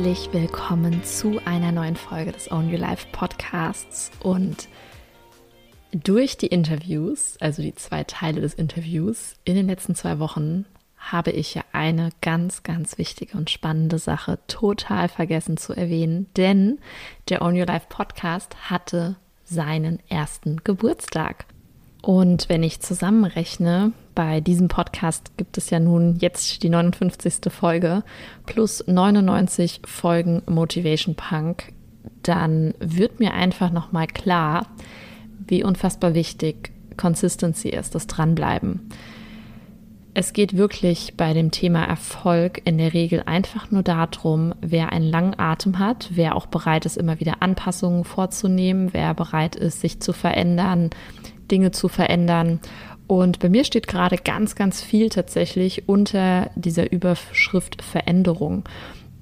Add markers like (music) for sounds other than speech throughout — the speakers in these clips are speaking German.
herzlich willkommen zu einer neuen Folge des Own Your Life Podcasts. Und durch die Interviews, also die zwei Teile des Interviews in den letzten zwei Wochen, habe ich ja eine ganz, ganz wichtige und spannende Sache total vergessen zu erwähnen, denn der Own Your Life Podcast hatte seinen ersten Geburtstag. Und wenn ich zusammenrechne, bei diesem Podcast gibt es ja nun jetzt die 59. Folge plus 99 Folgen Motivation Punk, dann wird mir einfach nochmal klar, wie unfassbar wichtig Consistency ist, das Dranbleiben. Es geht wirklich bei dem Thema Erfolg in der Regel einfach nur darum, wer einen langen Atem hat, wer auch bereit ist, immer wieder Anpassungen vorzunehmen, wer bereit ist, sich zu verändern, Dinge zu verändern. Und bei mir steht gerade ganz, ganz viel tatsächlich unter dieser Überschrift Veränderung.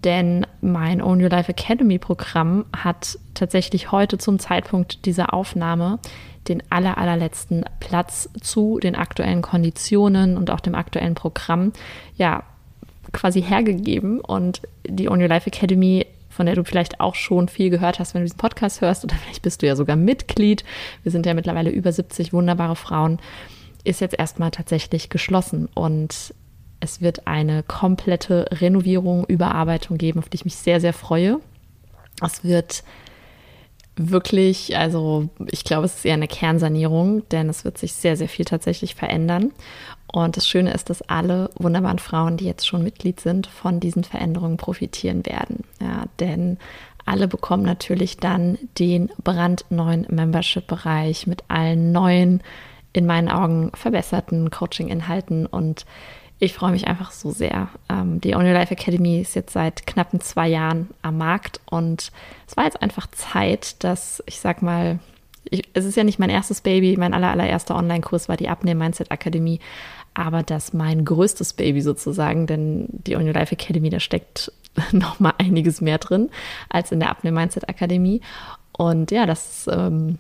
Denn mein Own Your Life Academy Programm hat tatsächlich heute zum Zeitpunkt dieser Aufnahme den aller, allerletzten Platz zu den aktuellen Konditionen und auch dem aktuellen Programm, ja, quasi hergegeben. Und die Own Your Life Academy von der du vielleicht auch schon viel gehört hast, wenn du diesen Podcast hörst oder vielleicht bist du ja sogar Mitglied. Wir sind ja mittlerweile über 70 wunderbare Frauen, ist jetzt erstmal tatsächlich geschlossen und es wird eine komplette Renovierung, Überarbeitung geben, auf die ich mich sehr, sehr freue. Es wird wirklich, also ich glaube, es ist eher eine Kernsanierung, denn es wird sich sehr, sehr viel tatsächlich verändern. Und das Schöne ist, dass alle wunderbaren Frauen, die jetzt schon Mitglied sind, von diesen Veränderungen profitieren werden. Ja, denn alle bekommen natürlich dann den brandneuen Membership-Bereich mit allen neuen, in meinen Augen verbesserten Coaching-Inhalten und ich freue mich einfach so sehr. Ähm, die Only Life Academy ist jetzt seit knappen zwei Jahren am Markt und es war jetzt einfach Zeit, dass ich sag mal, ich, es ist ja nicht mein erstes Baby, mein aller, allererster Online-Kurs war die Abnehmen Mindset Akademie, aber das mein größtes Baby sozusagen, denn die On Your Life Academy, da steckt (laughs) noch mal einiges mehr drin als in der Abnehmen Mindset Akademie und ja, das ähm,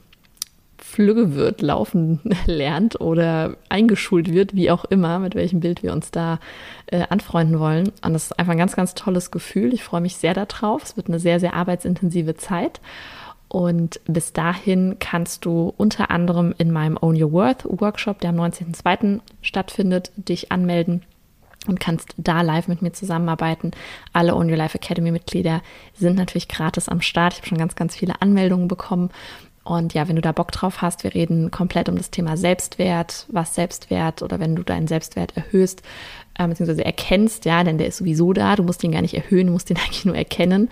flügge wird, laufen (laughs) lernt oder eingeschult wird, wie auch immer, mit welchem Bild wir uns da äh, anfreunden wollen. Und das ist einfach ein ganz, ganz tolles Gefühl. Ich freue mich sehr darauf. Es wird eine sehr, sehr arbeitsintensive Zeit. Und bis dahin kannst du unter anderem in meinem Own Your Worth Workshop, der am 19.02. stattfindet, dich anmelden und kannst da live mit mir zusammenarbeiten. Alle Own Your Life Academy Mitglieder sind natürlich gratis am Start. Ich habe schon ganz, ganz viele Anmeldungen bekommen und ja, wenn du da Bock drauf hast, wir reden komplett um das Thema Selbstwert, was Selbstwert oder wenn du deinen Selbstwert erhöhst, äh, beziehungsweise erkennst, ja, denn der ist sowieso da, du musst ihn gar nicht erhöhen, du musst ihn (laughs) eigentlich nur erkennen,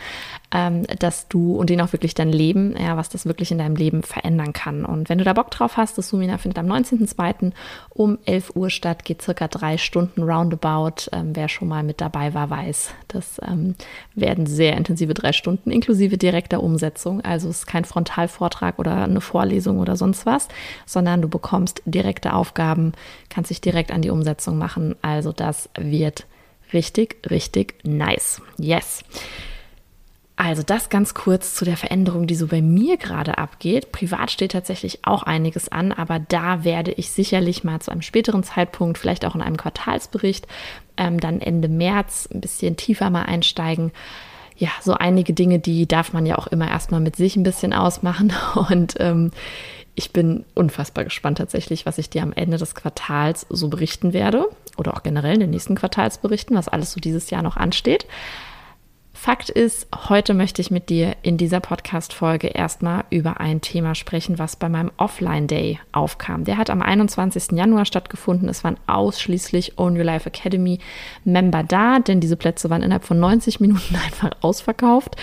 ähm, dass du und den auch wirklich dein Leben, ja, was das wirklich in deinem Leben verändern kann. Und wenn du da Bock drauf hast, das Sumina findet am 19.02. um 11 Uhr statt, geht circa drei Stunden roundabout. Ähm, wer schon mal mit dabei war, weiß, das ähm, werden sehr intensive drei Stunden inklusive direkter Umsetzung. Also es ist kein Frontalvortrag oder eine Vorlesung oder sonst was, sondern du bekommst direkte Aufgaben, kannst dich direkt an die Umsetzung machen. Also das das wird richtig, richtig nice. Yes. Also das ganz kurz zu der Veränderung, die so bei mir gerade abgeht. Privat steht tatsächlich auch einiges an, aber da werde ich sicherlich mal zu einem späteren Zeitpunkt, vielleicht auch in einem Quartalsbericht, ähm, dann Ende März ein bisschen tiefer mal einsteigen. Ja, so einige Dinge, die darf man ja auch immer erstmal mit sich ein bisschen ausmachen. (laughs) Und ähm, ich bin unfassbar gespannt tatsächlich, was ich dir am Ende des Quartals so berichten werde oder auch generell in den nächsten Quartalsberichten, was alles so dieses Jahr noch ansteht. Fakt ist, heute möchte ich mit dir in dieser Podcast-Folge erstmal über ein Thema sprechen, was bei meinem Offline-Day aufkam. Der hat am 21. Januar stattgefunden. Es waren ausschließlich Own Your Life Academy Member da, denn diese Plätze waren innerhalb von 90 Minuten (laughs) einfach ausverkauft.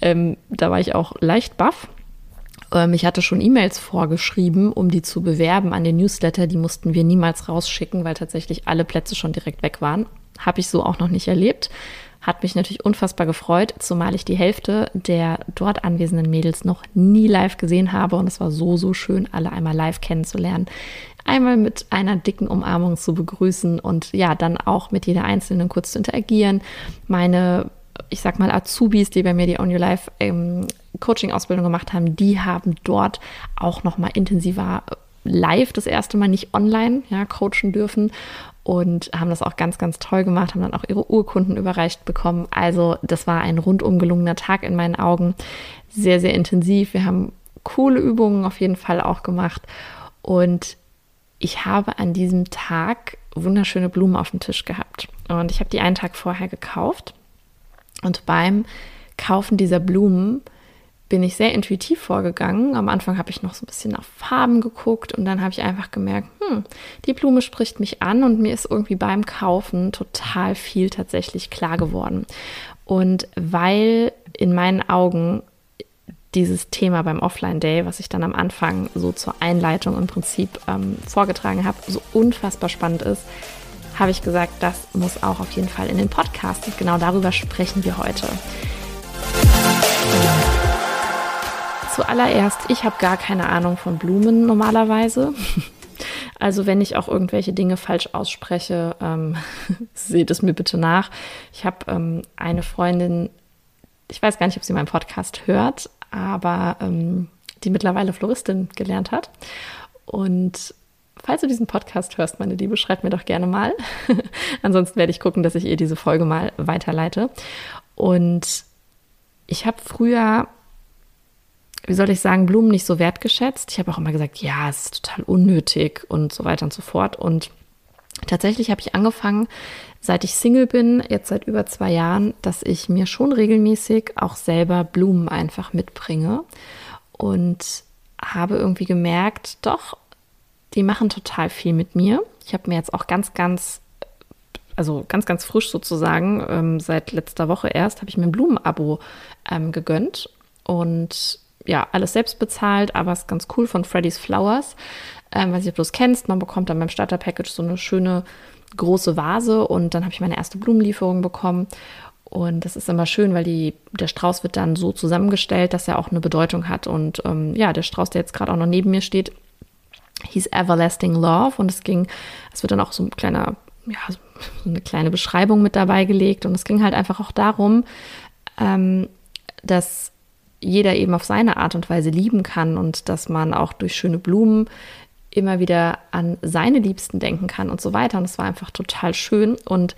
Ähm, da war ich auch leicht baff. Ähm, ich hatte schon E-Mails vorgeschrieben, um die zu bewerben an den Newsletter. Die mussten wir niemals rausschicken, weil tatsächlich alle Plätze schon direkt weg waren. Habe ich so auch noch nicht erlebt. Hat mich natürlich unfassbar gefreut, zumal ich die Hälfte der dort anwesenden Mädels noch nie live gesehen habe. Und es war so, so schön, alle einmal live kennenzulernen. Einmal mit einer dicken Umarmung zu begrüßen und ja, dann auch mit jeder Einzelnen kurz zu interagieren. Meine ich sag mal, Azubis, die bei mir die On Your Life ähm, Coaching-Ausbildung gemacht haben, die haben dort auch nochmal intensiver live das erste Mal nicht online ja, coachen dürfen. und haben das auch ganz, ganz toll gemacht, haben dann auch ihre Urkunden überreicht bekommen. Also das war ein rundum gelungener Tag in meinen Augen. Sehr, sehr intensiv. Wir haben coole Übungen auf jeden Fall auch gemacht. Und ich habe an diesem Tag wunderschöne Blumen auf dem Tisch gehabt. Und ich habe die einen Tag vorher gekauft. Und beim Kaufen dieser Blumen bin ich sehr intuitiv vorgegangen. Am Anfang habe ich noch so ein bisschen nach Farben geguckt und dann habe ich einfach gemerkt, hm, die Blume spricht mich an und mir ist irgendwie beim Kaufen total viel tatsächlich klar geworden. Und weil in meinen Augen dieses Thema beim Offline Day, was ich dann am Anfang so zur Einleitung im Prinzip ähm, vorgetragen habe, so unfassbar spannend ist, habe ich gesagt, das muss auch auf jeden Fall in den Podcast. Und genau darüber sprechen wir heute. Zuallererst, ich habe gar keine Ahnung von Blumen normalerweise. (laughs) Also wenn ich auch irgendwelche Dinge falsch ausspreche, ähm, (laughs) seht es mir bitte nach. Ich habe ähm, eine Freundin, ich weiß gar nicht, ob sie meinen Podcast hört, aber ähm, die mittlerweile Floristin gelernt hat. Und falls du diesen Podcast hörst, meine Liebe, schreib mir doch gerne mal. (laughs) Ansonsten werde ich gucken, dass ich ihr diese Folge mal weiterleite. Und ich habe früher, wie soll ich sagen, Blumen nicht so wertgeschätzt. Ich habe auch immer gesagt, ja, es ist total unnötig und so weiter und so fort. Und tatsächlich habe ich angefangen, seit ich Single bin, jetzt seit über zwei Jahren, dass ich mir schon regelmäßig auch selber Blumen einfach mitbringe und habe irgendwie gemerkt, doch, die machen total viel mit mir. Ich habe mir jetzt auch ganz, ganz, also ganz, ganz frisch sozusagen, ähm, seit letzter Woche erst, habe ich mir ein Blumenabo ähm, gegönnt und ja, alles selbst bezahlt, aber es ist ganz cool von Freddy's Flowers. Ähm, weiß nicht, ob du es kennst, man bekommt dann beim Starter-Package so eine schöne große Vase und dann habe ich meine erste Blumenlieferung bekommen. Und das ist immer schön, weil die, der Strauß wird dann so zusammengestellt, dass er auch eine Bedeutung hat. Und ähm, ja, der Strauß, der jetzt gerade auch noch neben mir steht, hieß Everlasting Love. Und es ging, es wird dann auch so ein kleiner, ja, so eine kleine Beschreibung mit dabei gelegt. Und es ging halt einfach auch darum, ähm, dass jeder eben auf seine Art und Weise lieben kann und dass man auch durch schöne Blumen immer wieder an seine Liebsten denken kann und so weiter. Und es war einfach total schön. Und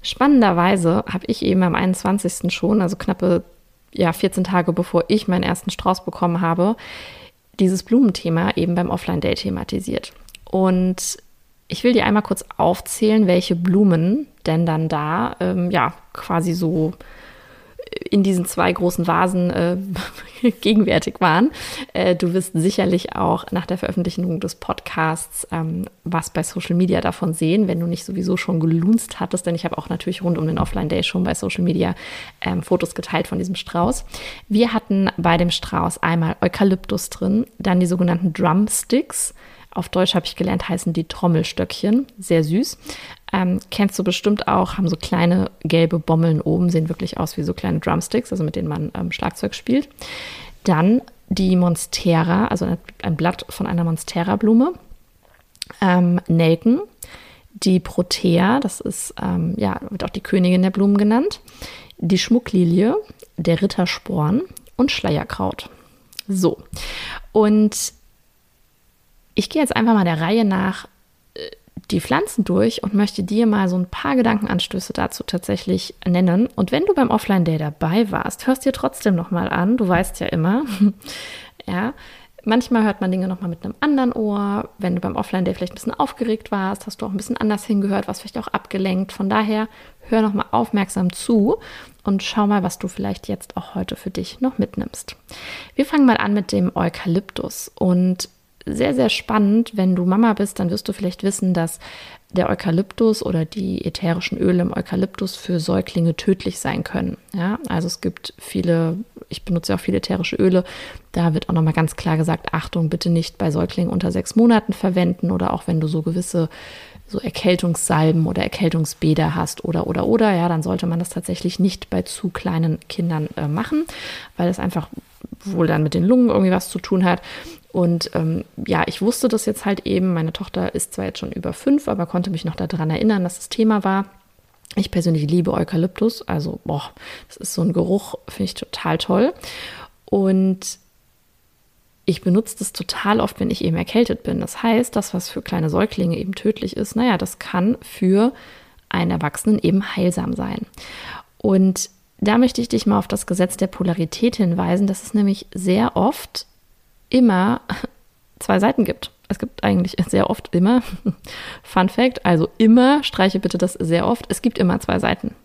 spannenderweise habe ich eben am 21. schon, also knappe ja, 14 Tage bevor ich meinen ersten Strauß bekommen habe, dieses Blumenthema eben beim Offline-Day thematisiert. Und ich will dir einmal kurz aufzählen, welche Blumen denn dann da ähm, ja quasi so in diesen zwei großen Vasen äh, (laughs) gegenwärtig waren. Äh, du wirst sicherlich auch nach der Veröffentlichung des Podcasts ähm, was bei Social Media davon sehen, wenn du nicht sowieso schon gelunzt hattest, denn ich habe auch natürlich rund um den Offline Day schon bei Social Media ähm, Fotos geteilt von diesem Strauß. Wir hatten bei dem Strauß einmal Eukalyptus drin, dann die sogenannten Drumsticks. Auf Deutsch habe ich gelernt, heißen die Trommelstöckchen. Sehr süß. Ähm, kennst du bestimmt auch, haben so kleine gelbe Bommeln oben, sehen wirklich aus wie so kleine Drumsticks, also mit denen man ähm, Schlagzeug spielt. Dann die Monstera, also ein Blatt von einer Monstera-Blume. Ähm, Nelken, die Protea, das ist, ähm, ja, wird auch die Königin der Blumen genannt. Die Schmucklilie, der Rittersporn und Schleierkraut. So. Und ich gehe jetzt einfach mal der Reihe nach die Pflanzen durch und möchte dir mal so ein paar Gedankenanstöße dazu tatsächlich nennen. Und wenn du beim Offline Day dabei warst, hörst dir trotzdem noch mal an. Du weißt ja immer, (laughs) ja. Manchmal hört man Dinge noch mal mit einem anderen Ohr. Wenn du beim Offline Day vielleicht ein bisschen aufgeregt warst, hast du auch ein bisschen anders hingehört, warst vielleicht auch abgelenkt. Von daher hör noch mal aufmerksam zu und schau mal, was du vielleicht jetzt auch heute für dich noch mitnimmst. Wir fangen mal an mit dem Eukalyptus und sehr, sehr spannend. Wenn du Mama bist, dann wirst du vielleicht wissen, dass der Eukalyptus oder die ätherischen Öle im Eukalyptus für Säuglinge tödlich sein können. Ja, also es gibt viele, ich benutze auch viele ätherische Öle. Da wird auch nochmal ganz klar gesagt, Achtung, bitte nicht bei Säuglingen unter sechs Monaten verwenden oder auch wenn du so gewisse so Erkältungssalben oder Erkältungsbäder hast oder oder oder, ja, dann sollte man das tatsächlich nicht bei zu kleinen Kindern äh, machen, weil es einfach wohl dann mit den Lungen irgendwie was zu tun hat. Und ähm, ja, ich wusste das jetzt halt eben. Meine Tochter ist zwar jetzt schon über fünf, aber konnte mich noch daran erinnern, dass das Thema war. Ich persönlich liebe Eukalyptus. Also, boah, das ist so ein Geruch, finde ich total toll. Und ich benutze das total oft, wenn ich eben erkältet bin. Das heißt, das, was für kleine Säuglinge eben tödlich ist, naja, das kann für einen Erwachsenen eben heilsam sein. Und da möchte ich dich mal auf das Gesetz der Polarität hinweisen, dass es nämlich sehr oft immer (laughs) zwei Seiten gibt. Es gibt eigentlich sehr oft immer, (laughs) Fun Fact, also immer, streiche bitte das sehr oft, es gibt immer zwei Seiten.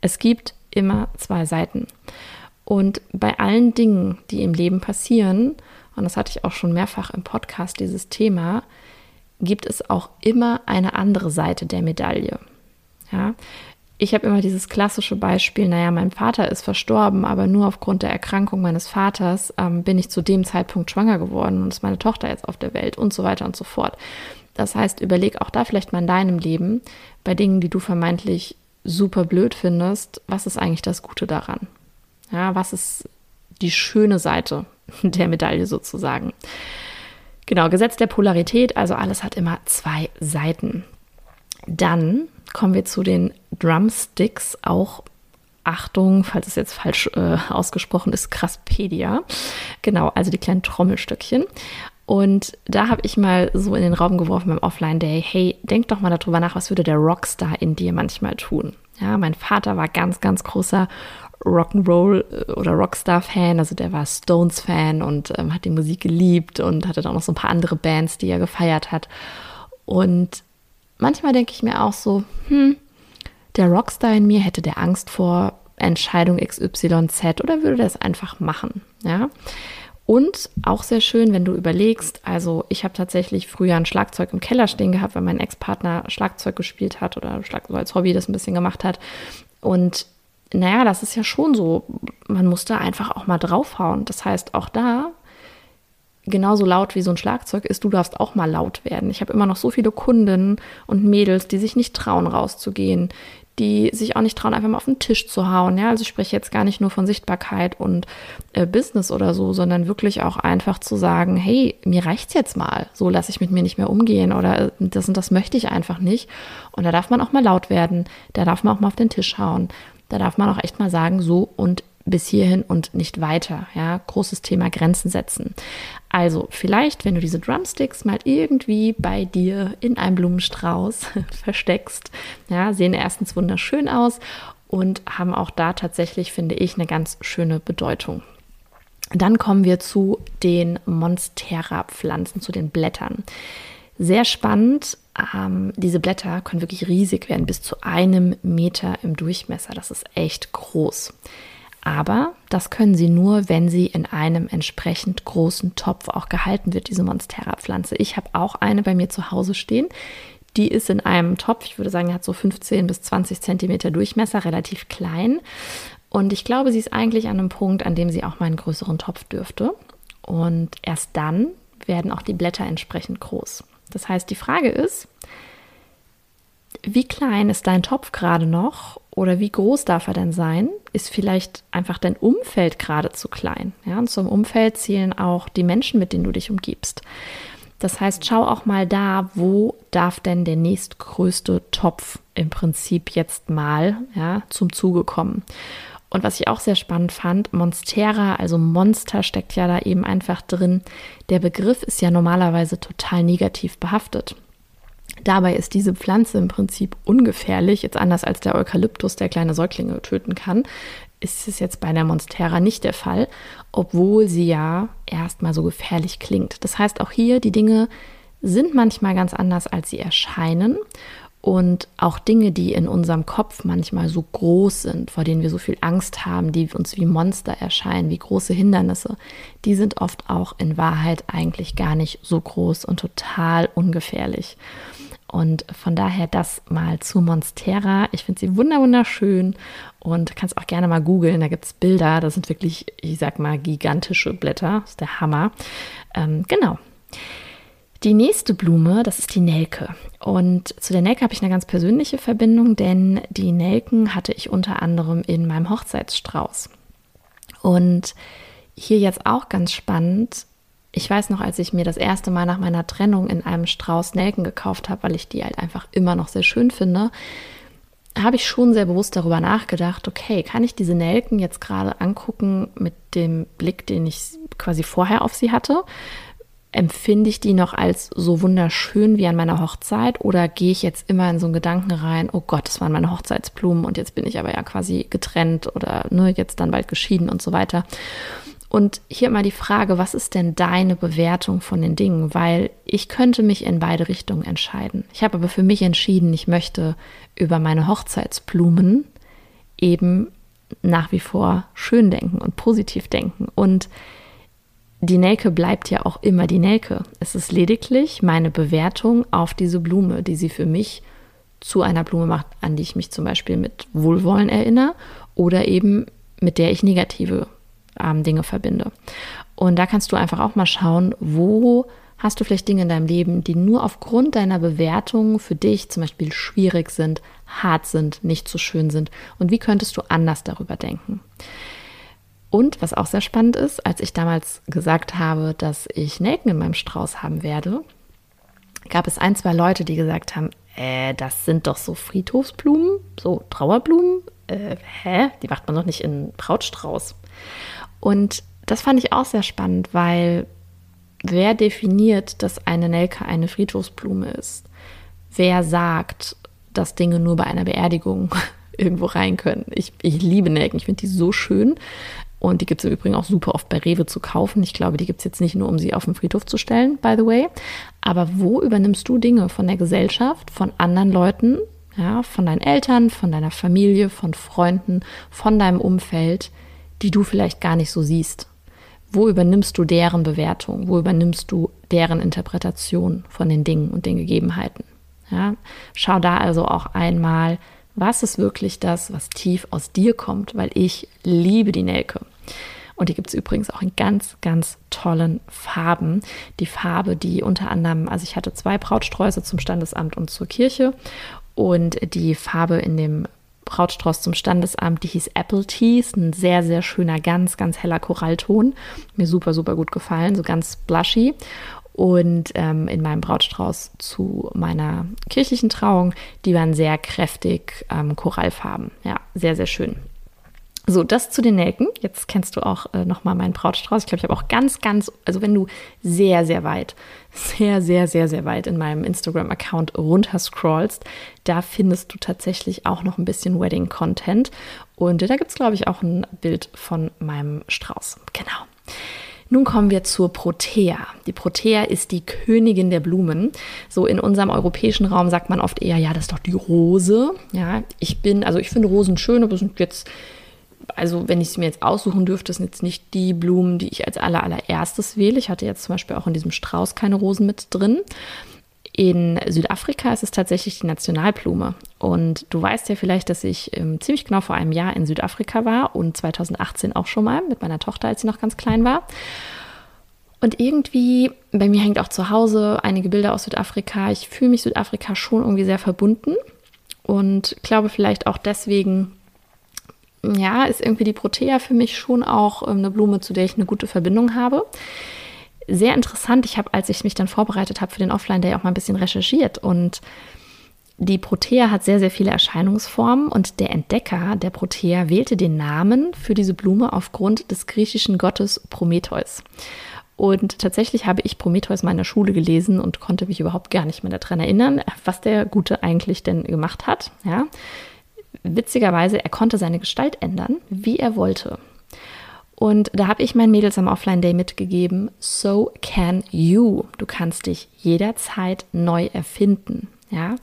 Es gibt immer zwei Seiten. Und bei allen Dingen, die im Leben passieren, und das hatte ich auch schon mehrfach im Podcast, dieses Thema, gibt es auch immer eine andere Seite der Medaille. Ja, ich habe immer dieses klassische Beispiel, naja, mein Vater ist verstorben, aber nur aufgrund der Erkrankung meines Vaters ähm, bin ich zu dem Zeitpunkt schwanger geworden und ist meine Tochter jetzt auf der Welt und so weiter und so fort. Das heißt, überleg auch da vielleicht mal in deinem Leben, bei Dingen, die du vermeintlich super blöd findest, was ist eigentlich das Gute daran? Ja, was ist die schöne Seite (laughs) der Medaille sozusagen? Genau, Gesetz der Polarität, also alles hat immer zwei Seiten. Dann kommen wir zu den Drumsticks, auch Achtung, falls es jetzt falsch äh, ausgesprochen ist, Kraspedia. Genau, also die kleinen Trommelstückchen. Und da habe ich mal so in den Raum geworfen beim Offline Day, hey, denk doch mal darüber nach, was würde der Rockstar in dir manchmal tun? Ja, mein Vater war ganz, ganz großer Rock'n'Roll äh, oder Rockstar-Fan, also der war Stones-Fan und ähm, hat die Musik geliebt und hatte dann auch so ein paar andere Bands, die er gefeiert hat. Und manchmal denke ich mir auch so, hm, der Rockstar in mir hätte der Angst vor Entscheidung XYZ oder würde das einfach machen, ja? Und auch sehr schön, wenn du überlegst, also ich habe tatsächlich früher ein Schlagzeug im Keller stehen gehabt, weil mein Ex-Partner Schlagzeug gespielt hat oder Schlag so als Hobby das ein bisschen gemacht hat. Und naja, das ist ja schon so, man muss da einfach auch mal draufhauen. Das heißt, auch da genauso laut wie so ein Schlagzeug ist, du darfst auch mal laut werden. Ich habe immer noch so viele Kunden und Mädels, die sich nicht trauen, rauszugehen, die sich auch nicht trauen, einfach mal auf den Tisch zu hauen. Ja, also ich spreche jetzt gar nicht nur von Sichtbarkeit und äh, Business oder so, sondern wirklich auch einfach zu sagen, hey, mir reicht's jetzt mal. So lasse ich mit mir nicht mehr umgehen oder äh, das und das möchte ich einfach nicht. Und da darf man auch mal laut werden. Da darf man auch mal auf den Tisch hauen. Da darf man auch echt mal sagen, so und bis hierhin und nicht weiter. Ja, großes Thema Grenzen setzen. Also vielleicht, wenn du diese Drumsticks mal irgendwie bei dir in einem Blumenstrauß (laughs) versteckst, ja, sehen erstens wunderschön aus und haben auch da tatsächlich, finde ich, eine ganz schöne Bedeutung. Dann kommen wir zu den Monstera-Pflanzen, zu den Blättern. Sehr spannend. Ähm, diese Blätter können wirklich riesig werden, bis zu einem Meter im Durchmesser. Das ist echt groß. Aber das können sie nur, wenn sie in einem entsprechend großen Topf auch gehalten wird, diese Monstera-Pflanze. Ich habe auch eine bei mir zu Hause stehen. Die ist in einem Topf, ich würde sagen, hat so 15 bis 20 Zentimeter Durchmesser, relativ klein. Und ich glaube, sie ist eigentlich an einem Punkt, an dem sie auch mal einen größeren Topf dürfte. Und erst dann werden auch die Blätter entsprechend groß. Das heißt, die Frage ist, wie klein ist dein Topf gerade noch oder wie groß darf er denn sein? Ist vielleicht einfach dein Umfeld gerade zu klein? Ja, und zum Umfeld zählen auch die Menschen, mit denen du dich umgibst. Das heißt, schau auch mal da, wo darf denn der nächstgrößte Topf im Prinzip jetzt mal ja, zum Zuge kommen. Und was ich auch sehr spannend fand, Monstera, also Monster steckt ja da eben einfach drin. Der Begriff ist ja normalerweise total negativ behaftet. Dabei ist diese Pflanze im Prinzip ungefährlich, jetzt anders als der Eukalyptus, der kleine Säuglinge töten kann, ist es jetzt bei der Monstera nicht der Fall, obwohl sie ja erstmal so gefährlich klingt. Das heißt, auch hier, die Dinge sind manchmal ganz anders, als sie erscheinen. Und auch Dinge, die in unserem Kopf manchmal so groß sind, vor denen wir so viel Angst haben, die uns wie Monster erscheinen, wie große Hindernisse, die sind oft auch in Wahrheit eigentlich gar nicht so groß und total ungefährlich. Und von daher das mal zu Monstera. Ich finde sie wunderschön und kannst auch gerne mal googeln. Da gibt es Bilder. Das sind wirklich, ich sag mal, gigantische Blätter. Das ist der Hammer. Ähm, genau. Die nächste Blume, das ist die Nelke. Und zu der Nelke habe ich eine ganz persönliche Verbindung, denn die Nelken hatte ich unter anderem in meinem Hochzeitsstrauß. Und hier jetzt auch ganz spannend, ich weiß noch, als ich mir das erste Mal nach meiner Trennung in einem Strauß Nelken gekauft habe, weil ich die halt einfach immer noch sehr schön finde, habe ich schon sehr bewusst darüber nachgedacht, okay, kann ich diese Nelken jetzt gerade angucken mit dem Blick, den ich quasi vorher auf sie hatte? Empfinde ich die noch als so wunderschön wie an meiner Hochzeit oder gehe ich jetzt immer in so einen Gedanken rein, oh Gott, das waren meine Hochzeitsblumen und jetzt bin ich aber ja quasi getrennt oder ne, jetzt dann bald geschieden und so weiter. Und hier mal die Frage, was ist denn deine Bewertung von den Dingen? Weil ich könnte mich in beide Richtungen entscheiden. Ich habe aber für mich entschieden, ich möchte über meine Hochzeitsblumen eben nach wie vor schön denken und positiv denken. Und die Nelke bleibt ja auch immer die Nelke. Es ist lediglich meine Bewertung auf diese Blume, die sie für mich zu einer Blume macht, an die ich mich zum Beispiel mit Wohlwollen erinnere oder eben mit der ich negative ähm, Dinge verbinde. Und da kannst du einfach auch mal schauen, wo hast du vielleicht Dinge in deinem Leben, die nur aufgrund deiner Bewertung für dich zum Beispiel schwierig sind, hart sind, nicht so schön sind und wie könntest du anders darüber denken. Und was auch sehr spannend ist, als ich damals gesagt habe, dass ich Nelken in meinem Strauß haben werde, gab es ein, zwei Leute, die gesagt haben, äh, das sind doch so Friedhofsblumen, so Trauerblumen. Äh, hä? Die macht man doch nicht in Brautstrauß. Und das fand ich auch sehr spannend, weil wer definiert, dass eine Nelke eine Friedhofsblume ist? Wer sagt, dass Dinge nur bei einer Beerdigung (laughs) irgendwo rein können? Ich, ich liebe Nelken, ich finde die so schön. Und die gibt es im Übrigen auch super oft bei Rewe zu kaufen. Ich glaube, die gibt es jetzt nicht nur, um sie auf den Friedhof zu stellen, by the way. Aber wo übernimmst du Dinge von der Gesellschaft, von anderen Leuten, ja, von deinen Eltern, von deiner Familie, von Freunden, von deinem Umfeld, die du vielleicht gar nicht so siehst. Wo übernimmst du deren Bewertung? Wo übernimmst du deren Interpretation von den Dingen und den Gegebenheiten? Ja, schau da also auch einmal, was ist wirklich das, was tief aus dir kommt, weil ich liebe die Nelke. Und die gibt es übrigens auch in ganz, ganz tollen Farben. Die Farbe, die unter anderem, also ich hatte zwei Brautsträuße zum Standesamt und zur Kirche. Und die Farbe in dem Brautstrauß zum Standesamt, die hieß Apple Teas, ein sehr, sehr schöner, ganz, ganz heller Korallton. Mir super, super gut gefallen, so ganz blushy. Und ähm, in meinem Brautstrauß zu meiner kirchlichen Trauung, die waren sehr kräftig ähm, Korallfarben. Ja, sehr, sehr schön. So, das zu den Nelken. Jetzt kennst du auch äh, nochmal meinen Brautstrauß. Ich glaube, ich habe auch ganz, ganz, also wenn du sehr, sehr weit, sehr, sehr, sehr, sehr weit in meinem Instagram-Account runter scrollst, da findest du tatsächlich auch noch ein bisschen Wedding-Content. Und da gibt es, glaube ich, auch ein Bild von meinem Strauß. Genau. Nun kommen wir zur Protea. Die Protea ist die Königin der Blumen. So in unserem europäischen Raum sagt man oft eher, ja, das ist doch die Rose. Ja, ich bin, also ich finde Rosen schön, aber sind jetzt also wenn ich es mir jetzt aussuchen dürfte, sind jetzt nicht die Blumen, die ich als aller, allererstes wähle. Ich hatte jetzt zum Beispiel auch in diesem Strauß keine Rosen mit drin. In Südafrika ist es tatsächlich die Nationalblume. Und du weißt ja vielleicht, dass ich ähm, ziemlich genau vor einem Jahr in Südafrika war und 2018 auch schon mal mit meiner Tochter, als sie noch ganz klein war. Und irgendwie, bei mir hängt auch zu Hause einige Bilder aus Südafrika. Ich fühle mich Südafrika schon irgendwie sehr verbunden und glaube vielleicht auch deswegen, ja, ist irgendwie die Protea für mich schon auch ähm, eine Blume, zu der ich eine gute Verbindung habe. Sehr interessant, ich habe, als ich mich dann vorbereitet habe für den Offline-Day, auch mal ein bisschen recherchiert und die Protea hat sehr, sehr viele Erscheinungsformen und der Entdecker der Protea wählte den Namen für diese Blume aufgrund des griechischen Gottes Prometheus. Und tatsächlich habe ich Prometheus mal in der Schule gelesen und konnte mich überhaupt gar nicht mehr daran erinnern, was der Gute eigentlich denn gemacht hat. Ja witzigerweise, er konnte seine Gestalt ändern, wie er wollte. Und da habe ich meinen Mädels am Offline Day mitgegeben, so can you. Du kannst dich jederzeit neu erfinden. Ja,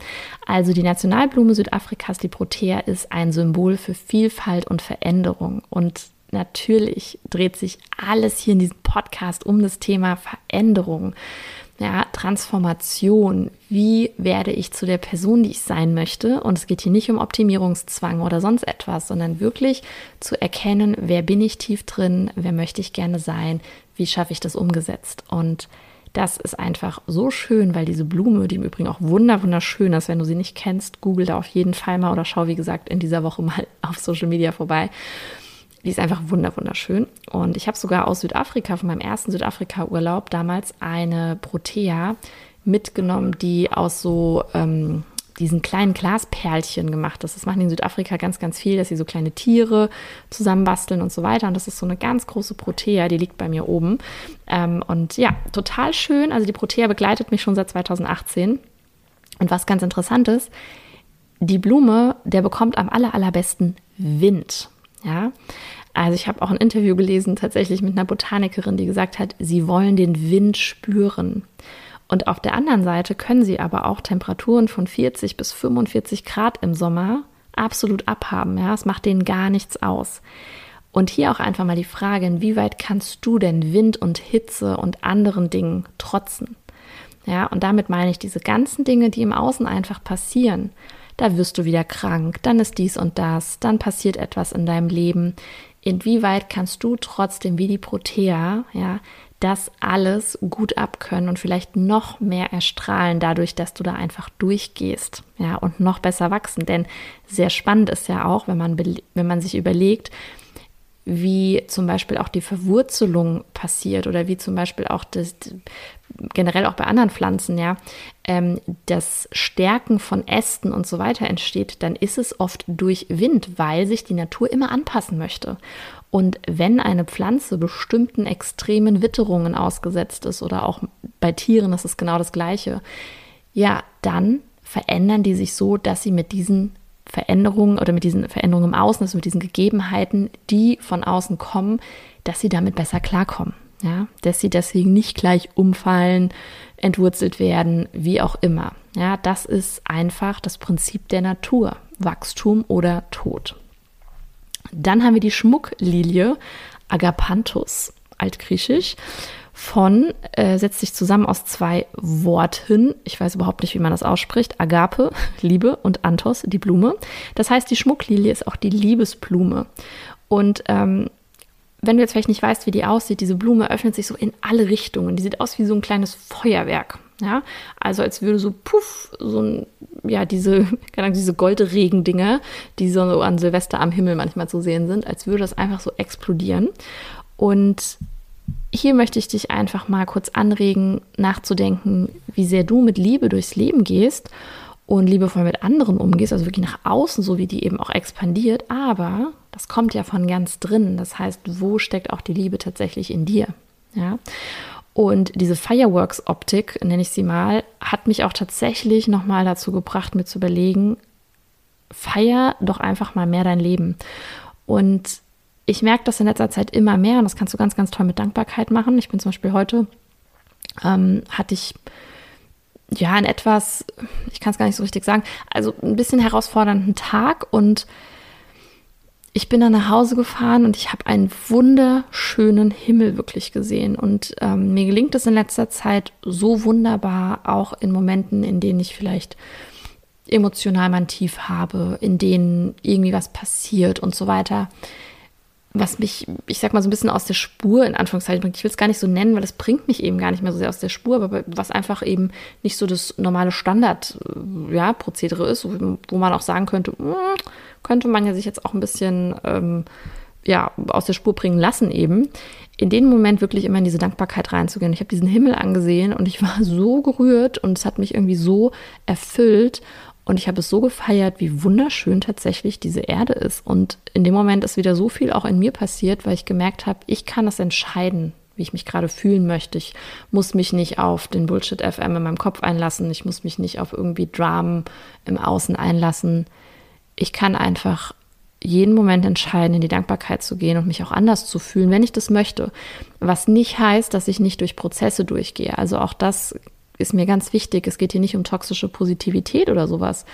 also die Nationalblume Südafrikas, die Protea, ist ein Symbol für Vielfalt und Veränderung. Und natürlich dreht sich alles hier in diesem Podcast um das Thema Veränderung ja, Transformation. Wie werde ich zu der Person, die ich sein möchte? Und es geht hier nicht um Optimierungszwang oder sonst etwas, sondern wirklich zu erkennen, wer bin ich tief drin, wer möchte ich gerne sein, wie schaffe ich das umgesetzt? Und das ist einfach so schön, weil diese Blume, die im Übrigen auch wunderschön ist, wenn du sie nicht kennst, google da auf jeden Fall mal oder schau, wie gesagt, in dieser Woche mal (laughs) auf Social Media vorbei. Die ist einfach wunderschön. Und ich habe sogar aus Südafrika, von meinem ersten Südafrika-Urlaub damals eine Protea mitgenommen, die aus so, ähm, diesen kleinen Glasperlchen gemacht ist. Das machen die in Südafrika ganz, ganz viel, dass sie so kleine Tiere zusammenbasteln und so weiter. Und das ist so eine ganz große Protea, die liegt bei mir oben. Ähm, und ja, total schön. Also die Protea begleitet mich schon seit 2018. Und was ganz interessant ist, die Blume, der bekommt am aller, allerbesten Wind. Ja, also ich habe auch ein Interview gelesen, tatsächlich mit einer Botanikerin, die gesagt hat, sie wollen den Wind spüren. Und auf der anderen Seite können sie aber auch Temperaturen von 40 bis 45 Grad im Sommer absolut abhaben. Ja, es macht denen gar nichts aus. Und hier auch einfach mal die Frage, inwieweit kannst du denn Wind und Hitze und anderen Dingen trotzen? Ja, und damit meine ich diese ganzen Dinge, die im Außen einfach passieren. Da wirst du wieder krank, dann ist dies und das, dann passiert etwas in deinem Leben. Inwieweit kannst du trotzdem wie die Protea, ja, das alles gut abkönnen und vielleicht noch mehr erstrahlen dadurch, dass du da einfach durchgehst, ja, und noch besser wachsen. Denn sehr spannend ist ja auch, wenn man, wenn man sich überlegt, wie zum Beispiel auch die Verwurzelung passiert oder wie zum Beispiel auch das, generell auch bei anderen Pflanzen, ja, ähm, das Stärken von Ästen und so weiter entsteht, dann ist es oft durch Wind, weil sich die Natur immer anpassen möchte. Und wenn eine Pflanze bestimmten extremen Witterungen ausgesetzt ist oder auch bei Tieren ist es genau das Gleiche, ja, dann verändern die sich so, dass sie mit diesen Veränderungen oder mit diesen Veränderungen im Außen, also mit diesen Gegebenheiten, die von außen kommen, dass sie damit besser klarkommen. Ja, dass sie deswegen nicht gleich umfallen, entwurzelt werden, wie auch immer. Ja, das ist einfach das Prinzip der Natur. Wachstum oder Tod. Dann haben wir die Schmucklilie Agapanthus, altgriechisch. Von äh, setzt sich zusammen aus zwei Worten. Ich weiß überhaupt nicht, wie man das ausspricht. Agape, (laughs) Liebe und Anthos, die Blume. Das heißt, die Schmucklilie ist auch die Liebesblume. Und ähm, wenn du jetzt vielleicht nicht weißt, wie die aussieht, diese Blume öffnet sich so in alle Richtungen. Die sieht aus wie so ein kleines Feuerwerk. Ja, also als würde so puff, so ein, ja, diese, (laughs) keine Ahnung, diese Goldregendinger, die so an Silvester am Himmel manchmal zu sehen sind, als würde das einfach so explodieren. Und hier möchte ich dich einfach mal kurz anregen, nachzudenken, wie sehr du mit Liebe durchs Leben gehst und liebevoll mit anderen umgehst, also wirklich nach außen, so wie die eben auch expandiert, aber das kommt ja von ganz drin. Das heißt, wo steckt auch die Liebe tatsächlich in dir? Ja. Und diese Fireworks-Optik, nenne ich sie mal, hat mich auch tatsächlich nochmal dazu gebracht, mir zu überlegen, feier doch einfach mal mehr dein Leben. Und ich merke das in letzter Zeit immer mehr und das kannst du ganz, ganz toll mit Dankbarkeit machen. Ich bin zum Beispiel heute, ähm, hatte ich ja einen etwas, ich kann es gar nicht so richtig sagen, also ein bisschen herausfordernden Tag und ich bin dann nach Hause gefahren und ich habe einen wunderschönen Himmel wirklich gesehen. Und ähm, mir gelingt es in letzter Zeit so wunderbar, auch in Momenten, in denen ich vielleicht emotional mein Tief habe, in denen irgendwie was passiert und so weiter was mich, ich sag mal, so ein bisschen aus der Spur in Anführungszeichen bringt. Ich will es gar nicht so nennen, weil es bringt mich eben gar nicht mehr so sehr aus der Spur, aber was einfach eben nicht so das normale Standard, äh, ja, ist, wo man auch sagen könnte, hm, könnte man ja sich jetzt auch ein bisschen, ähm, ja, aus der Spur bringen lassen eben. In dem Moment wirklich immer in diese Dankbarkeit reinzugehen. Ich habe diesen Himmel angesehen und ich war (laughs) so gerührt und es hat mich irgendwie so erfüllt und ich habe es so gefeiert, wie wunderschön tatsächlich diese Erde ist. Und in dem Moment ist wieder so viel auch in mir passiert, weil ich gemerkt habe, ich kann es entscheiden, wie ich mich gerade fühlen möchte. Ich muss mich nicht auf den Bullshit FM in meinem Kopf einlassen. Ich muss mich nicht auf irgendwie Dramen im Außen einlassen. Ich kann einfach jeden Moment entscheiden, in die Dankbarkeit zu gehen und mich auch anders zu fühlen, wenn ich das möchte. Was nicht heißt, dass ich nicht durch Prozesse durchgehe. Also auch das ist mir ganz wichtig. Es geht hier nicht um toxische Positivität oder sowas.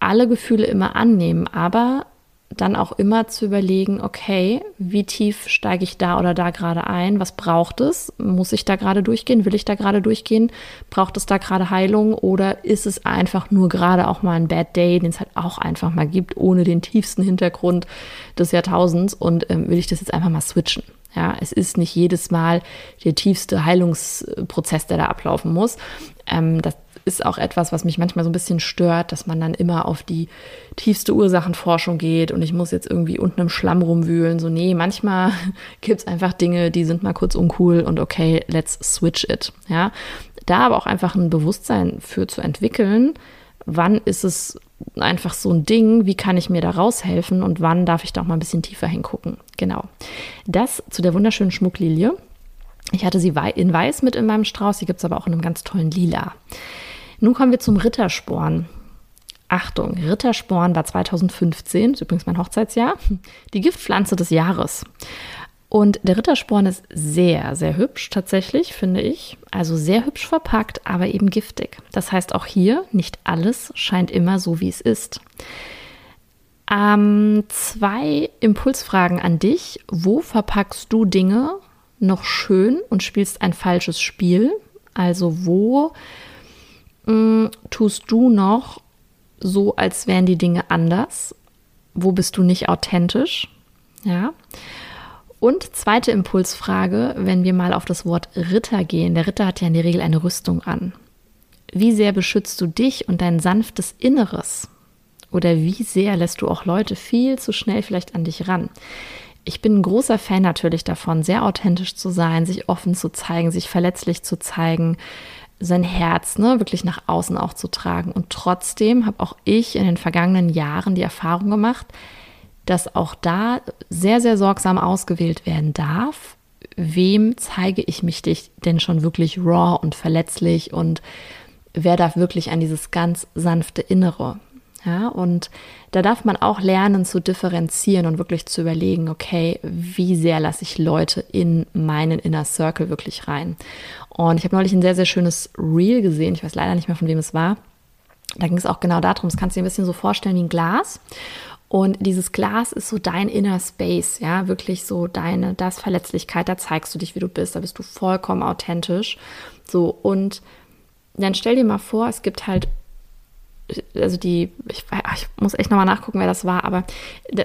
Alle Gefühle immer annehmen, aber dann auch immer zu überlegen, okay, wie tief steige ich da oder da gerade ein? Was braucht es? Muss ich da gerade durchgehen? Will ich da gerade durchgehen? Braucht es da gerade Heilung? Oder ist es einfach nur gerade auch mal ein Bad Day, den es halt auch einfach mal gibt, ohne den tiefsten Hintergrund des Jahrtausends? Und ähm, will ich das jetzt einfach mal switchen? Ja, es ist nicht jedes Mal der tiefste Heilungsprozess, der da ablaufen muss. Ähm, das ist auch etwas, was mich manchmal so ein bisschen stört, dass man dann immer auf die tiefste Ursachenforschung geht und ich muss jetzt irgendwie unten im Schlamm rumwühlen. So, nee, manchmal (laughs) gibt es einfach Dinge, die sind mal kurz uncool und okay, let's switch it. Ja, da aber auch einfach ein Bewusstsein für zu entwickeln, wann ist es einfach so ein Ding, wie kann ich mir da raushelfen und wann darf ich da auch mal ein bisschen tiefer hingucken. Genau. Das zu der wunderschönen Schmucklilie. Ich hatte sie in weiß mit in meinem Strauß, die gibt es aber auch in einem ganz tollen Lila. Nun kommen wir zum Rittersporn. Achtung, Rittersporn war 2015, ist übrigens mein Hochzeitsjahr, die Giftpflanze des Jahres. Und der Rittersporn ist sehr, sehr hübsch tatsächlich, finde ich. Also sehr hübsch verpackt, aber eben giftig. Das heißt auch hier, nicht alles scheint immer so, wie es ist. Ähm, zwei Impulsfragen an dich. Wo verpackst du Dinge noch schön und spielst ein falsches Spiel? Also wo mh, mm, tust du noch so, als wären die Dinge anders? Wo bist du nicht authentisch? Ja. Und zweite Impulsfrage, wenn wir mal auf das Wort Ritter gehen. Der Ritter hat ja in der Regel eine Rüstung an. Wie sehr beschützt du dich und dein sanftes Inneres? Oder wie sehr lässt du auch Leute viel zu schnell vielleicht an dich ran? Ich bin ein großer Fan natürlich davon, sehr authentisch zu sein, sich offen zu zeigen, sich verletzlich zu zeigen, sein Herz ne, wirklich nach außen auch zu tragen. Und trotzdem habe auch ich in den vergangenen Jahren die Erfahrung gemacht, dass auch da sehr, sehr sorgsam ausgewählt werden darf, wem zeige ich mich denn schon wirklich raw und verletzlich und wer darf wirklich an dieses ganz sanfte Innere. Ja, und da darf man auch lernen zu differenzieren und wirklich zu überlegen, okay, wie sehr lasse ich Leute in meinen Inner Circle wirklich rein. Und ich habe neulich ein sehr, sehr schönes Reel gesehen. Ich weiß leider nicht mehr, von wem es war. Da ging es auch genau darum, das kannst du dir ein bisschen so vorstellen wie ein Glas. Und dieses Glas ist so dein inner Space, ja, wirklich so deine, das Verletzlichkeit, da zeigst du dich, wie du bist, da bist du vollkommen authentisch. So, und dann stell dir mal vor, es gibt halt, also die, ich, ich muss echt nochmal nachgucken, wer das war, aber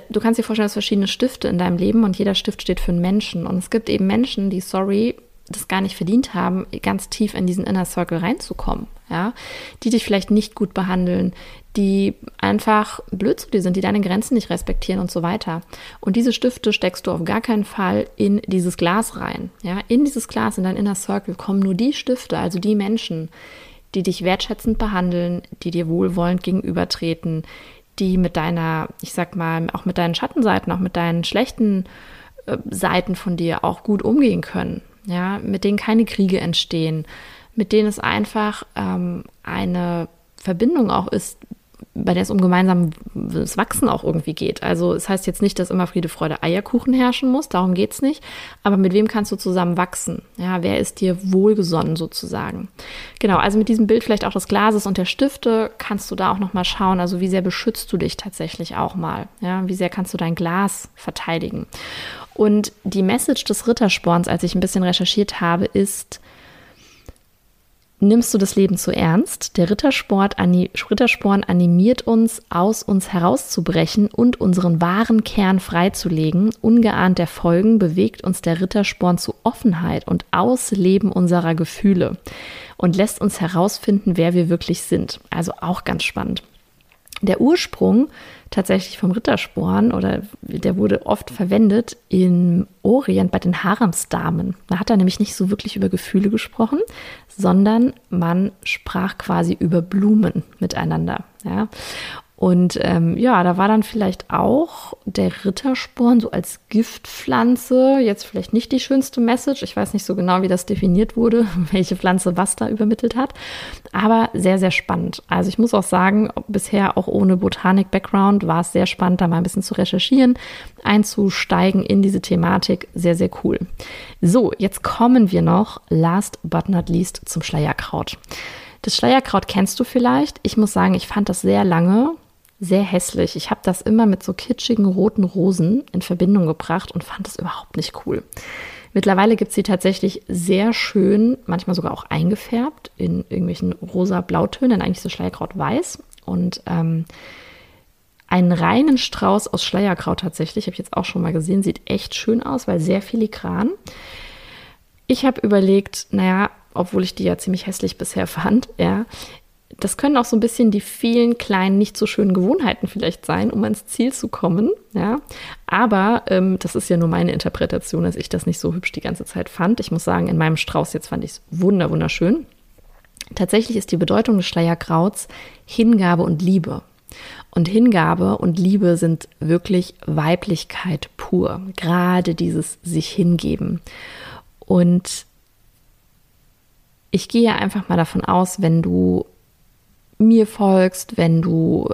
du kannst dir vorstellen, dass verschiedene Stifte in deinem Leben und jeder Stift steht für einen Menschen. Und es gibt eben Menschen, die, sorry, das gar nicht verdient haben, ganz tief in diesen Inner Circle reinzukommen, ja, die dich vielleicht nicht gut behandeln, die einfach blöd zu dir sind, die deine Grenzen nicht respektieren und so weiter. Und diese Stifte steckst du auf gar keinen Fall in dieses Glas rein, ja, in dieses Glas, in dein Inner Circle kommen nur die Stifte, also die Menschen, die dich wertschätzend behandeln, die dir wohlwollend gegenübertreten, die mit deiner, ich sag mal, auch mit deinen Schattenseiten, auch mit deinen schlechten äh, Seiten von dir auch gut umgehen können ja, mit denen keine Kriege entstehen, mit denen es einfach ähm, eine Verbindung auch ist, bei der es um gemeinsames Wachsen auch irgendwie geht. Also es heißt jetzt nicht, dass immer Friede, Freude, Eierkuchen herrschen muss, darum geht es nicht. Aber mit wem kannst du zusammen wachsen? Ja, wer ist dir wohlgesonnen sozusagen? Genau, also mit diesem Bild vielleicht auch des Glases und der Stifte kannst du da auch nochmal schauen, also wie sehr beschützt du dich tatsächlich auch mal? Ja, wie sehr kannst du dein Glas verteidigen? Und die Message des Rittersporns, als ich ein bisschen recherchiert habe, ist, nimmst du das Leben zu ernst? Der Rittersport, Rittersporn animiert uns, aus uns herauszubrechen und unseren wahren Kern freizulegen. Ungeahnt der Folgen bewegt uns der Rittersporn zu Offenheit und Ausleben unserer Gefühle und lässt uns herausfinden, wer wir wirklich sind. Also auch ganz spannend. Der Ursprung tatsächlich vom Rittersporn oder der wurde oft verwendet im Orient bei den Haramsdamen. Da hat er nämlich nicht so wirklich über Gefühle gesprochen, sondern man sprach quasi über Blumen miteinander. Ja. Und ähm, ja, da war dann vielleicht auch der Rittersporn so als Giftpflanze jetzt vielleicht nicht die schönste Message. Ich weiß nicht so genau, wie das definiert wurde, (laughs) welche Pflanze was da übermittelt hat, aber sehr, sehr spannend. Also ich muss auch sagen, bisher auch ohne Botanik-Background war es sehr spannend, da mal ein bisschen zu recherchieren, einzusteigen in diese Thematik. Sehr, sehr cool. So, jetzt kommen wir noch, last but not least, zum Schleierkraut. Das Schleierkraut kennst du vielleicht. Ich muss sagen, ich fand das sehr lange sehr hässlich. Ich habe das immer mit so kitschigen roten Rosen in Verbindung gebracht und fand das überhaupt nicht cool. Mittlerweile gibt es sie tatsächlich sehr schön, manchmal sogar auch eingefärbt in irgendwelchen rosa Blautönen, eigentlich so Schleierkraut weiß. Und ähm, einen reinen Strauß aus Schleierkraut tatsächlich, habe ich jetzt auch schon mal gesehen, sieht echt schön aus, weil sehr filigran. Ich habe überlegt, naja, obwohl ich die ja ziemlich hässlich bisher (laughs) fand, ja, das können auch so ein bisschen die vielen kleinen, nicht so schönen Gewohnheiten vielleicht sein, um ans Ziel zu kommen. Ja, aber ähm, das ist ja nur meine Interpretation, dass ich das nicht so hübsch die ganze Zeit fand. Ich muss sagen, in meinem Strauß jetzt fand ich es wunder wunderschön. Tatsächlich ist die Bedeutung des Schleierkrauts Hingabe und Liebe. Und Hingabe und Liebe sind wirklich Weiblichkeit pur. Gerade dieses sich hingeben. Und ich gehe einfach mal davon aus, wenn du mir folgst, wenn du,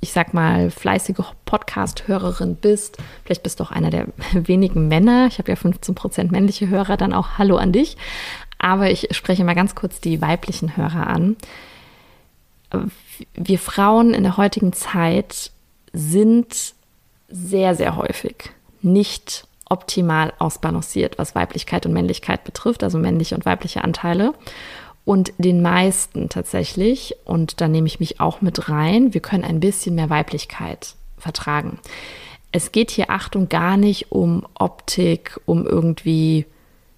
ich sag mal, fleißige Podcast-Hörerin bist, vielleicht bist du auch einer der (laughs) wenigen Männer, ich habe ja 15 Prozent männliche Hörer, dann auch Hallo an dich. Aber ich spreche mal ganz kurz die weiblichen Hörer an wir Frauen in der heutigen Zeit sind sehr, sehr häufig nicht optimal ausbalanciert, was Weiblichkeit und Männlichkeit betrifft, also männliche und weibliche Anteile. Und den meisten tatsächlich, und da nehme ich mich auch mit rein, wir können ein bisschen mehr Weiblichkeit vertragen. Es geht hier, Achtung, gar nicht um Optik, um irgendwie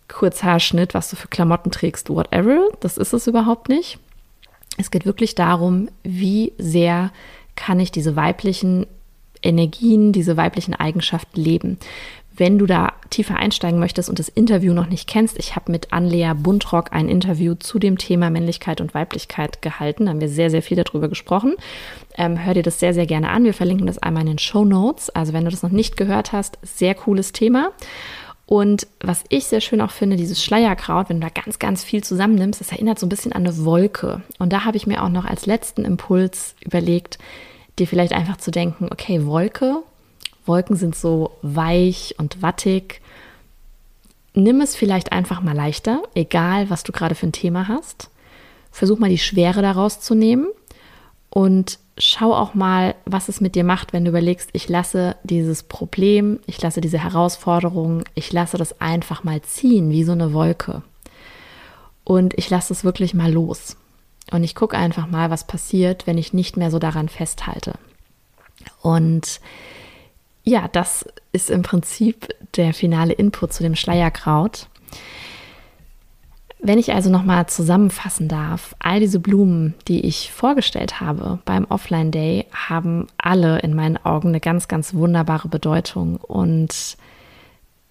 Kurzhaarschnitt, was du für Klamotten trägst, whatever. Das ist es überhaupt nicht. Es geht wirklich darum, wie sehr kann ich diese weiblichen Energien, diese weiblichen Eigenschaften leben. Wenn du da tiefer einsteigen möchtest und das Interview noch nicht kennst, ich habe mit Anlea Buntrock ein Interview zu dem Thema Männlichkeit und Weiblichkeit gehalten. Da haben wir sehr, sehr viel darüber gesprochen. Ähm, hör dir das sehr, sehr gerne an. Wir verlinken das einmal in den Show Notes. Also wenn du das noch nicht gehört hast, sehr cooles Thema. Und was ich sehr schön auch finde, dieses Schleierkraut, wenn du da ganz, ganz viel zusammennimmst, das erinnert so ein bisschen an eine Wolke. Und da habe ich mir auch noch als letzten Impuls überlegt, dir vielleicht einfach zu denken, okay, Wolke, Wolken sind so weich und wattig. Nimm es vielleicht einfach mal leichter, egal was du gerade für ein Thema hast. Versuch mal die Schwere daraus zu nehmen und schau auch mal, was es mit dir macht, wenn du überlegst, ich lasse dieses Problem, ich lasse diese Herausforderung, ich lasse das einfach mal ziehen, wie so eine Wolke. Und ich lasse es wirklich mal los. Und ich gucke einfach mal, was passiert, wenn ich nicht mehr so daran festhalte. Und ja, das ist im Prinzip der finale Input zu dem Schleierkraut. Wenn ich also nochmal zusammenfassen darf, all diese Blumen, die ich vorgestellt habe beim Offline Day, haben alle in meinen Augen eine ganz, ganz wunderbare Bedeutung und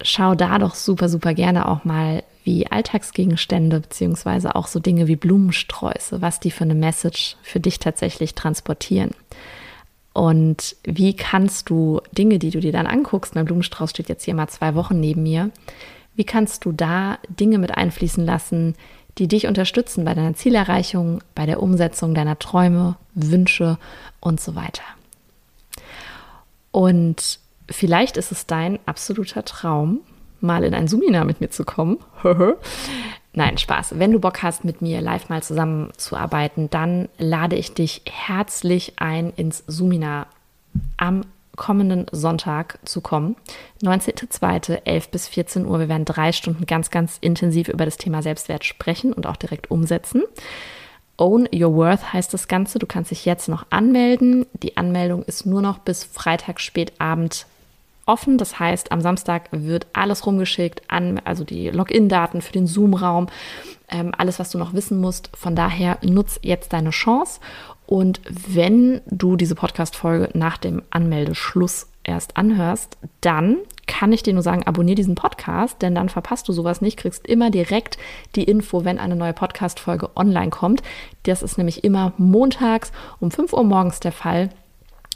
schau da doch super, super gerne auch mal, wie Alltagsgegenstände beziehungsweise auch so Dinge wie Blumensträuße, was die für eine Message für dich tatsächlich transportieren. Und wie kannst du Dinge, die du dir dann anguckst, mein Blumenstrauß steht jetzt hier mal zwei Wochen neben mir, wie kannst du da Dinge mit einfließen lassen, die dich unterstützen bei deiner Zielerreichung, bei der Umsetzung deiner Träume, Wünsche und so weiter? Und vielleicht ist es dein absoluter Traum, mal in ein Sumina mit mir zu kommen. (laughs) Nein, Spaß. Wenn du Bock hast, mit mir live mal zusammenzuarbeiten, dann lade ich dich herzlich ein, ins Sumina am kommenden Sonntag zu kommen. 19.02., 11 bis 14 Uhr. Wir werden drei Stunden ganz, ganz intensiv über das Thema Selbstwert sprechen und auch direkt umsetzen. Own Your Worth heißt das Ganze. Du kannst dich jetzt noch anmelden. Die Anmeldung ist nur noch bis Freitag spätabend offen. Das heißt, am Samstag wird alles rumgeschickt, an, also die Login-Daten für den Zoom-Raum, ähm, alles, was du noch wissen musst. Von daher nutz jetzt deine Chance und wenn du diese Podcast-Folge nach dem Anmeldeschluss erst anhörst, dann kann ich dir nur sagen, abonniere diesen Podcast, denn dann verpasst du sowas nicht, kriegst immer direkt die Info, wenn eine neue Podcast-Folge online kommt. Das ist nämlich immer montags um 5 Uhr morgens der Fall.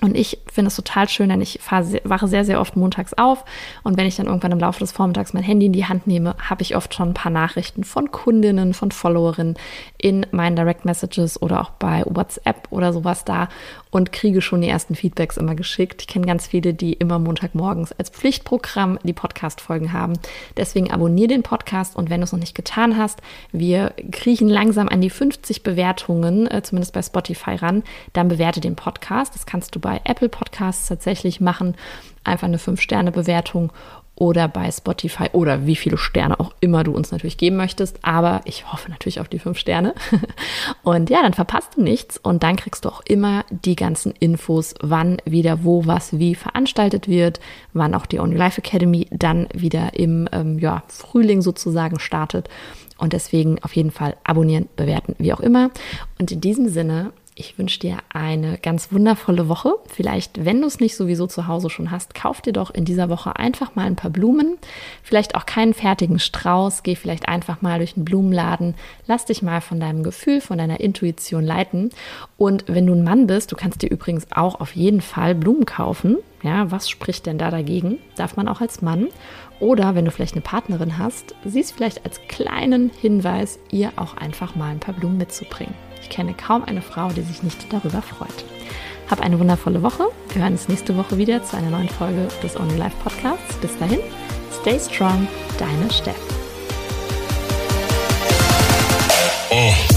Und ich finde es total schön, denn ich fahre, wache sehr, sehr oft montags auf. Und wenn ich dann irgendwann im Laufe des Vormittags mein Handy in die Hand nehme, habe ich oft schon ein paar Nachrichten von Kundinnen, von Followerinnen in meinen Direct Messages oder auch bei WhatsApp oder sowas da und kriege schon die ersten Feedbacks immer geschickt. Ich kenne ganz viele, die immer Montagmorgens als Pflichtprogramm die Podcast-Folgen haben. Deswegen abonniere den Podcast und wenn du es noch nicht getan hast, wir kriechen langsam an die 50 Bewertungen, äh, zumindest bei Spotify ran, dann bewerte den Podcast. Das kannst du bei Apple Podcasts tatsächlich machen. Einfach eine 5-Sterne-Bewertung oder bei Spotify oder wie viele Sterne auch immer du uns natürlich geben möchtest. Aber ich hoffe natürlich auf die fünf Sterne. (laughs) Und ja, dann verpasst du nichts und dann kriegst du auch immer die ganzen Infos, wann wieder wo was wie veranstaltet wird, wann auch die Only Life Academy dann wieder im ähm, ja, Frühling sozusagen startet. Und deswegen auf jeden Fall abonnieren, bewerten, wie auch immer. Und in diesem Sinne ich wünsche dir eine ganz wundervolle Woche. Vielleicht, wenn du es nicht sowieso zu Hause schon hast, kauf dir doch in dieser Woche einfach mal ein paar Blumen. Vielleicht auch keinen fertigen Strauß. Geh vielleicht einfach mal durch den Blumenladen. Lass dich mal von deinem Gefühl, von deiner Intuition leiten. Und wenn du ein Mann bist, du kannst dir übrigens auch auf jeden Fall Blumen kaufen. Ja, was spricht denn da dagegen? Darf man auch als Mann. Oder wenn du vielleicht eine Partnerin hast, siehst vielleicht als kleinen Hinweis, ihr auch einfach mal ein paar Blumen mitzubringen. Ich kenne kaum eine Frau, die sich nicht darüber freut. Hab eine wundervolle Woche. Wir hören uns nächste Woche wieder zu einer neuen Folge des Only Life Podcasts. Bis dahin, stay strong, deine Steff. Oh.